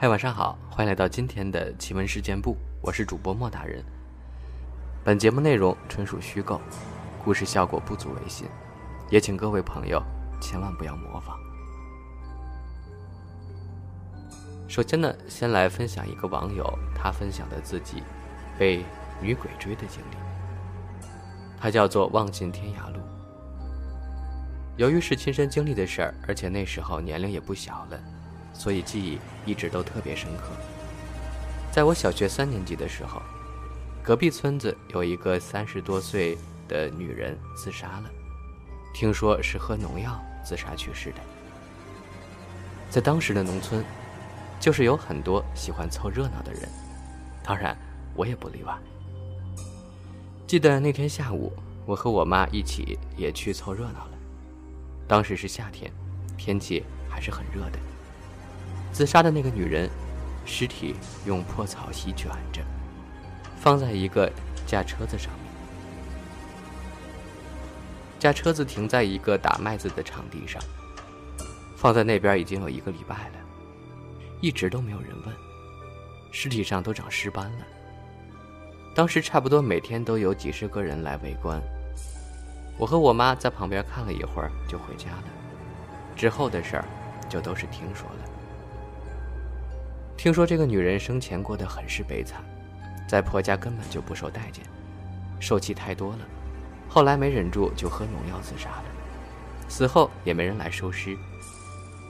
嗨，晚上好，欢迎来到今天的奇闻事件部，我是主播莫大人。本节目内容纯属虚构，故事效果不足为信，也请各位朋友千万不要模仿。首先呢，先来分享一个网友他分享的自己被女鬼追的经历。他叫做望尽天涯路。由于是亲身经历的事儿，而且那时候年龄也不小了，所以记忆一直都特别深刻。在我小学三年级的时候，隔壁村子有一个三十多岁的女人自杀了，听说是喝农药自杀去世的。在当时的农村，就是有很多喜欢凑热闹的人，当然我也不例外。记得那天下午，我和我妈一起也去凑热闹了。当时是夏天，天气还是很热的。自杀的那个女人，尸体用破草席卷着，放在一个架车子上面。架车子停在一个打麦子的场地上，放在那边已经有一个礼拜了，一直都没有人问。尸体上都长尸斑了。当时差不多每天都有几十个人来围观。我和我妈在旁边看了一会儿，就回家了。之后的事儿，就都是听说了。听说这个女人生前过得很是悲惨，在婆家根本就不受待见，受气太多了，后来没忍住就喝农药自杀了。死后也没人来收尸，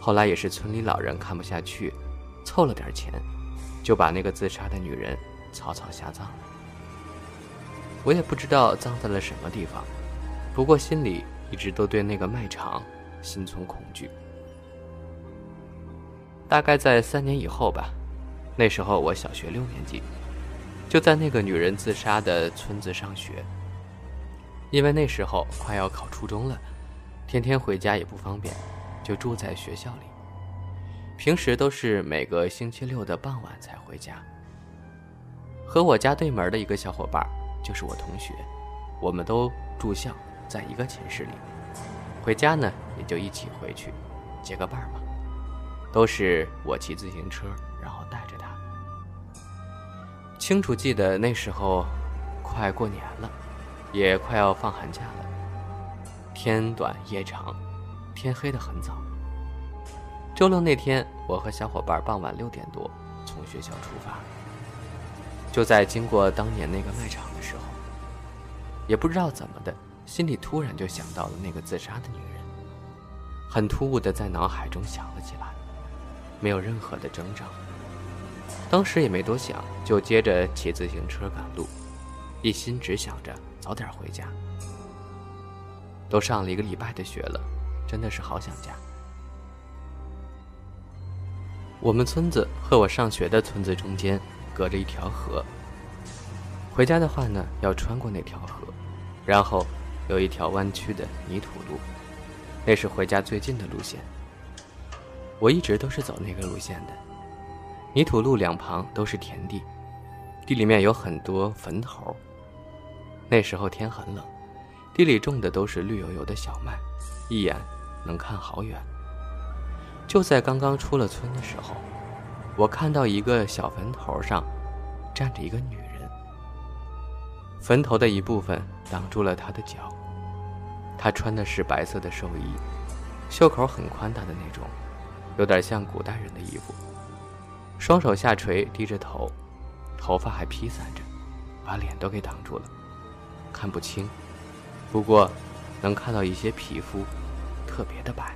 后来也是村里老人看不下去，凑了点钱，就把那个自杀的女人草草下葬了。我也不知道葬在了什么地方。不过心里一直都对那个卖场心存恐惧。大概在三年以后吧，那时候我小学六年级，就在那个女人自杀的村子上学。因为那时候快要考初中了，天天回家也不方便，就住在学校里。平时都是每个星期六的傍晚才回家。和我家对门的一个小伙伴就是我同学，我们都住校。在一个寝室里，回家呢也就一起回去，结个伴儿嘛。都是我骑自行车，然后带着他。清楚记得那时候快过年了，也快要放寒假了。天短夜长，天黑得很早。周六那天，我和小伙伴傍晚六点多从学校出发，就在经过当年那个卖场的时候，也不知道怎么的。心里突然就想到了那个自杀的女人，很突兀的在脑海中想了起来，没有任何的征兆。当时也没多想，就接着骑自行车赶路，一心只想着早点回家。都上了一个礼拜的学了，真的是好想家。我们村子和我上学的村子中间隔着一条河，回家的话呢，要穿过那条河，然后。有一条弯曲的泥土路，那是回家最近的路线。我一直都是走那个路线的。泥土路两旁都是田地，地里面有很多坟头。那时候天很冷，地里种的都是绿油油的小麦，一眼能看好远。就在刚刚出了村的时候，我看到一个小坟头上站着一个女人，坟头的一部分挡住了她的脚。她穿的是白色的寿衣，袖口很宽大的那种，有点像古代人的衣服。双手下垂，低着头，头发还披散着，把脸都给挡住了，看不清。不过，能看到一些皮肤，特别的白，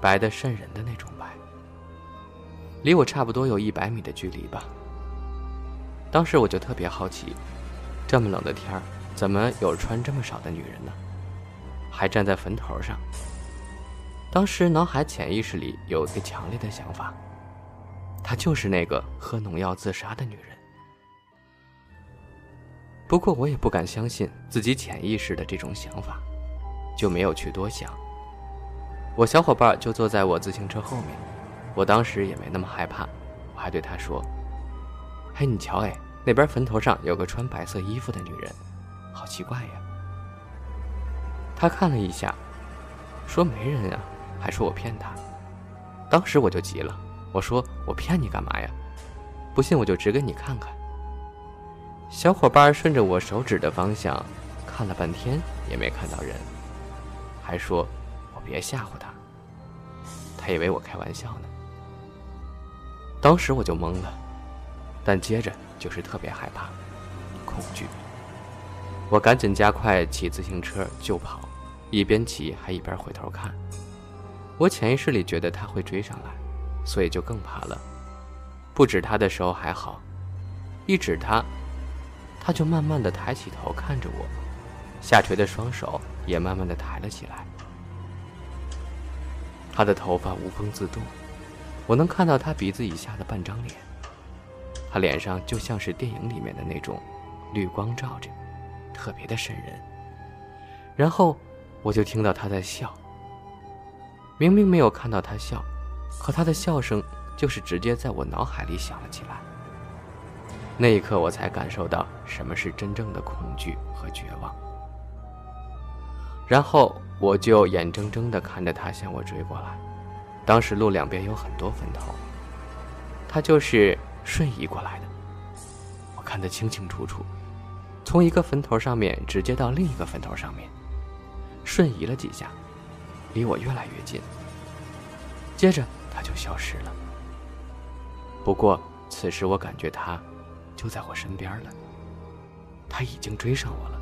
白的渗人的那种白。离我差不多有一百米的距离吧。当时我就特别好奇，这么冷的天儿，怎么有穿这么少的女人呢？还站在坟头上。当时脑海潜意识里有个强烈的想法，她就是那个喝农药自杀的女人。不过我也不敢相信自己潜意识的这种想法，就没有去多想。我小伙伴就坐在我自行车后面，我当时也没那么害怕，我还对他说：“嘿，你瞧，哎，那边坟头上有个穿白色衣服的女人，好奇怪呀。”他看了一下，说：“没人呀，还说我骗他。”当时我就急了，我说：“我骗你干嘛呀？不信我就指给你看看。”小伙伴顺着我手指的方向看了半天，也没看到人，还说我别吓唬他，他以为我开玩笑呢。当时我就懵了，但接着就是特别害怕、恐惧。我赶紧加快骑自行车就跑，一边骑还一边回头看。我潜意识里觉得他会追上来，所以就更怕了。不指他的时候还好，一指他。他就慢慢的抬起头看着我，下垂的双手也慢慢的抬了起来。他的头发无风自动，我能看到他鼻子以下的半张脸。他脸上就像是电影里面的那种绿光照着，特别的瘆人。然后我就听到他在笑。明明没有看到他笑，可他的笑声就是直接在我脑海里响了起来。那一刻，我才感受到什么是真正的恐惧和绝望。然后，我就眼睁睁地看着他向我追过来。当时路两边有很多坟头，他就是瞬移过来的。我看得清清楚楚，从一个坟头上面直接到另一个坟头上面，瞬移了几下，离我越来越近。接着，他就消失了。不过，此时我感觉他。就在我身边了，他已经追上我了。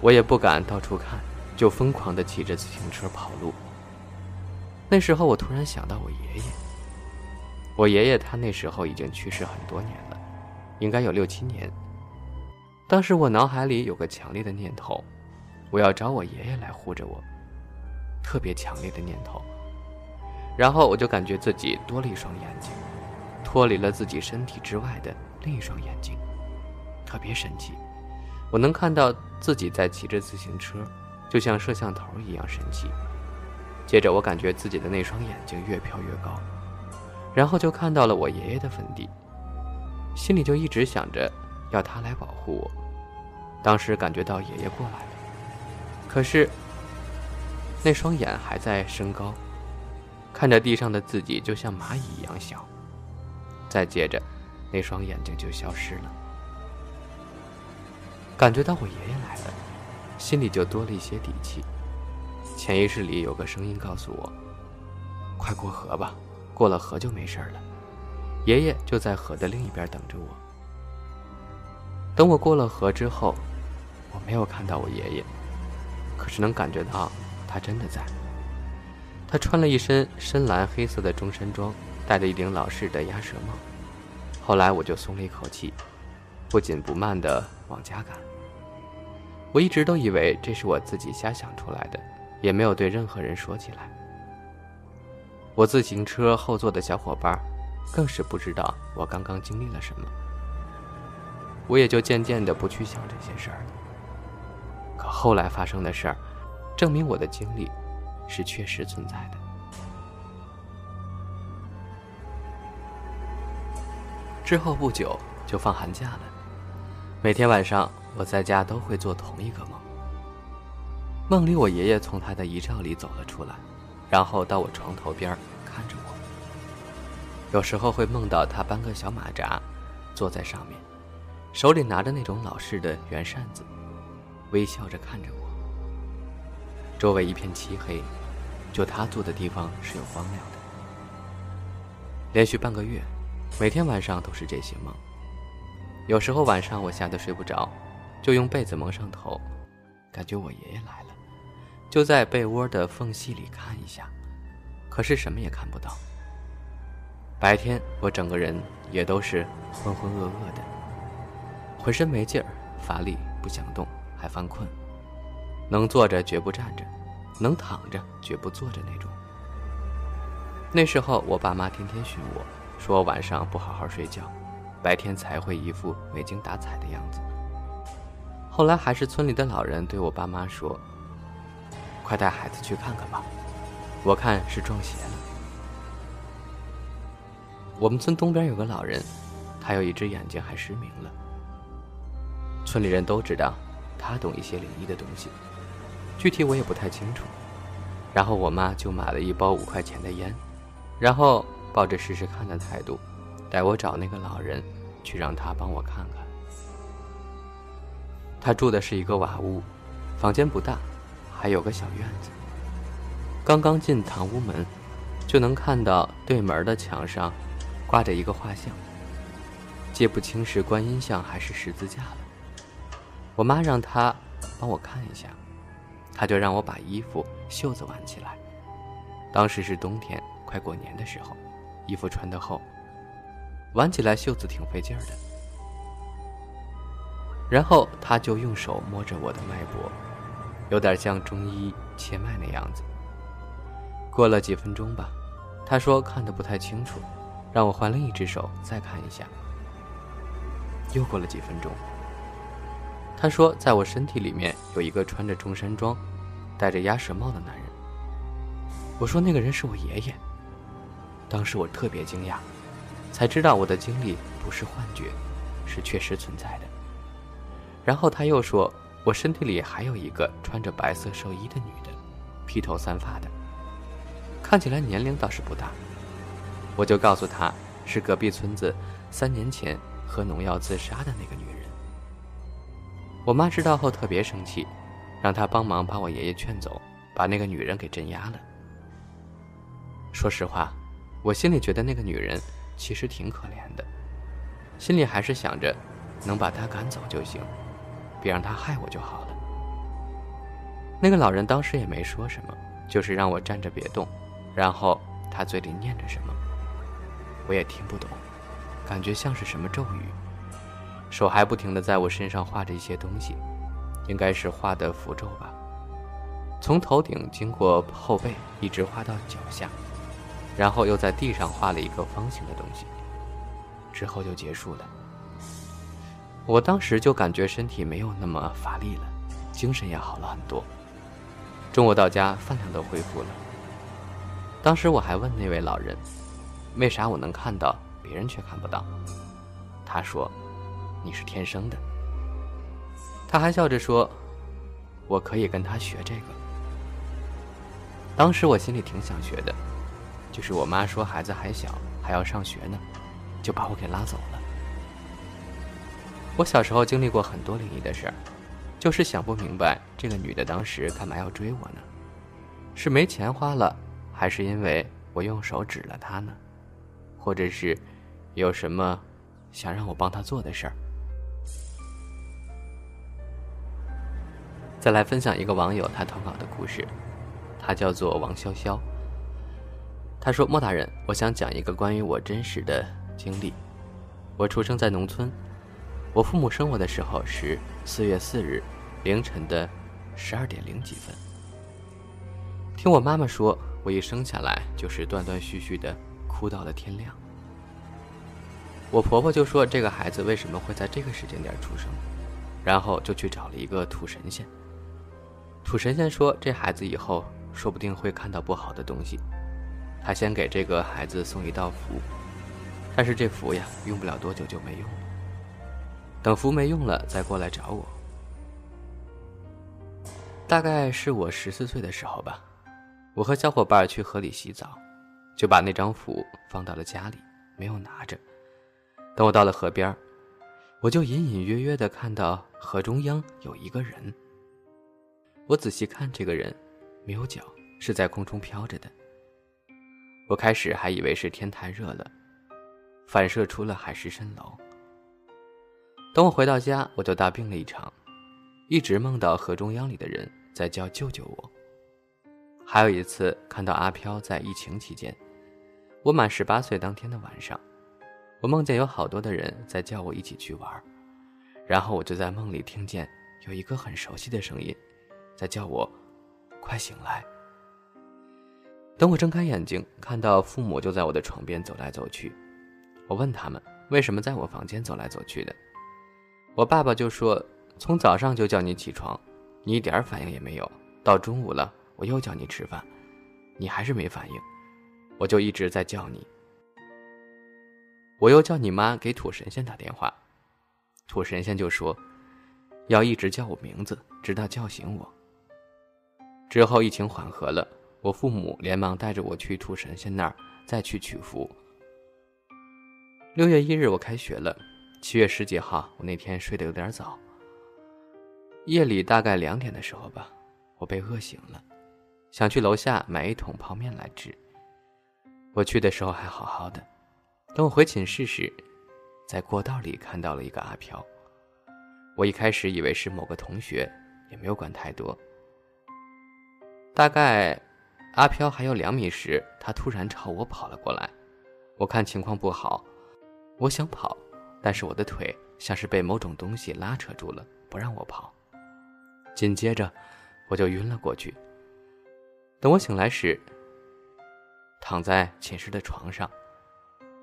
我也不敢到处看，就疯狂的骑着自行车跑路。那时候我突然想到我爷爷，我爷爷他那时候已经去世很多年了，应该有六七年。当时我脑海里有个强烈的念头，我要找我爷爷来护着我，特别强烈的念头。然后我就感觉自己多了一双眼睛，脱离了自己身体之外的。另一双眼睛，特别神奇。我能看到自己在骑着自行车，就像摄像头一样神奇。接着，我感觉自己的那双眼睛越飘越高，然后就看到了我爷爷的坟地，心里就一直想着要他来保护我。当时感觉到爷爷过来了，可是那双眼还在升高，看着地上的自己就像蚂蚁一样小。再接着。那双眼睛就消失了，感觉到我爷爷来了，心里就多了一些底气。潜意识里有个声音告诉我：“快过河吧，过了河就没事了。”爷爷就在河的另一边等着我。等我过了河之后，我没有看到我爷爷，可是能感觉到他真的在。他穿了一身深蓝黑色的中山装，戴着一顶老式的鸭舌帽。后来我就松了一口气，不紧不慢地往家赶。我一直都以为这是我自己瞎想出来的，也没有对任何人说起来。我自行车后座的小伙伴，更是不知道我刚刚经历了什么。我也就渐渐地不去想这些事儿了。可后来发生的事儿，证明我的经历是确实存在的。之后不久就放寒假了，每天晚上我在家都会做同一个梦。梦里我爷爷从他的遗照里走了出来，然后到我床头边看着我。有时候会梦到他搬个小马扎，坐在上面，手里拿着那种老式的圆扇子，微笑着看着我。周围一片漆黑，就他坐的地方是有光亮的。连续半个月。每天晚上都是这些梦。有时候晚上我吓得睡不着，就用被子蒙上头，感觉我爷爷来了，就在被窝的缝隙里看一下，可是什么也看不到。白天我整个人也都是浑浑噩噩的，浑身没劲儿，乏力，不想动，还犯困，能坐着绝不站着，能躺着绝不坐着那种。那时候我爸妈天天训我。说晚上不好好睡觉，白天才会一副没精打采的样子。后来还是村里的老人对我爸妈说：“快带孩子去看看吧，我看是撞邪了。”我们村东边有个老人，他有一只眼睛还失明了。村里人都知道，他懂一些灵异的东西，具体我也不太清楚。然后我妈就买了一包五块钱的烟，然后。抱着试试看的态度，带我找那个老人，去让他帮我看看。他住的是一个瓦屋，房间不大，还有个小院子。刚刚进堂屋门，就能看到对门的墙上挂着一个画像，记不清是观音像还是十字架了。我妈让他帮我看一下，他就让我把衣服袖子挽起来。当时是冬天，快过年的时候，衣服穿得厚，挽起来袖子挺费劲儿的。然后他就用手摸着我的脉搏，有点像中医切脉那样子。过了几分钟吧，他说看得不太清楚，让我换另一只手再看一下。又过了几分钟，他说在我身体里面有一个穿着中山装、戴着鸭舌帽的男人。我说那个人是我爷爷。当时我特别惊讶，才知道我的经历不是幻觉，是确实存在的。然后他又说，我身体里还有一个穿着白色寿衣的女的，披头散发的，看起来年龄倒是不大。我就告诉他是隔壁村子三年前喝农药自杀的那个女人。我妈知道后特别生气，让他帮忙把我爷爷劝走，把那个女人给镇压了。说实话，我心里觉得那个女人其实挺可怜的，心里还是想着能把她赶走就行，别让她害我就好了。那个老人当时也没说什么，就是让我站着别动，然后他嘴里念着什么，我也听不懂，感觉像是什么咒语，手还不停的在我身上画着一些东西，应该是画的符咒吧，从头顶经过后背，一直画到脚下。然后又在地上画了一个方形的东西，之后就结束了。我当时就感觉身体没有那么乏力了，精神也好了很多。中午到家，饭量都恢复了。当时我还问那位老人，为啥我能看到，别人却看不到？他说：“你是天生的。”他还笑着说：“我可以跟他学这个。”当时我心里挺想学的。就是我妈说孩子还小，还要上学呢，就把我给拉走了。我小时候经历过很多灵异的事儿，就是想不明白这个女的当时干嘛要追我呢？是没钱花了，还是因为我用手指了她呢？或者是有什么想让我帮她做的事儿？再来分享一个网友他投稿的故事，他叫做王潇潇。他说：“莫大人，我想讲一个关于我真实的经历。我出生在农村，我父母生我的时候是四月四日凌晨的十二点零几分。听我妈妈说，我一生下来就是断断续续的哭到了天亮。我婆婆就说这个孩子为什么会在这个时间点出生，然后就去找了一个土神仙。土神仙说这孩子以后说不定会看到不好的东西。”他先给这个孩子送一道符，但是这符呀，用不了多久就没用了。等符没用了，再过来找我。大概是我十四岁的时候吧，我和小伙伴去河里洗澡，就把那张符放到了家里，没有拿着。等我到了河边，我就隐隐约约的看到河中央有一个人。我仔细看，这个人没有脚，是在空中飘着的。我开始还以为是天太热了，反射出了海市蜃楼。等我回到家，我就大病了一场，一直梦到河中央里的人在叫救救我。还有一次看到阿飘，在疫情期间，我满十八岁当天的晚上，我梦见有好多的人在叫我一起去玩，然后我就在梦里听见有一个很熟悉的声音，在叫我快醒来。等我睁开眼睛，看到父母就在我的床边走来走去。我问他们为什么在我房间走来走去的，我爸爸就说：“从早上就叫你起床，你一点反应也没有。到中午了，我又叫你吃饭，你还是没反应，我就一直在叫你。我又叫你妈给土神仙打电话，土神仙就说要一直叫我名字，直到叫醒我。之后疫情缓和了。”我父母连忙带着我去土神仙那儿再去取符。六月一日我开学了，七月十几号我那天睡得有点早。夜里大概两点的时候吧，我被饿醒了，想去楼下买一桶泡面来吃。我去的时候还好好的，等我回寝室时，在过道里看到了一个阿飘。我一开始以为是某个同学，也没有管太多。大概阿飘还有两米时，他突然朝我跑了过来。我看情况不好，我想跑，但是我的腿像是被某种东西拉扯住了，不让我跑。紧接着，我就晕了过去。等我醒来时，躺在寝室的床上，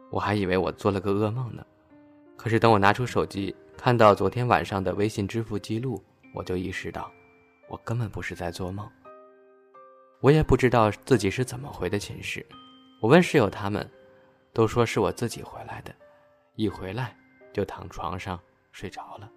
我还以为我做了个噩梦呢。可是等我拿出手机，看到昨天晚上的微信支付记录，我就意识到，我根本不是在做梦。我也不知道自己是怎么回的寝室。我问室友他们，都说是我自己回来的，一回来就躺床上睡着了。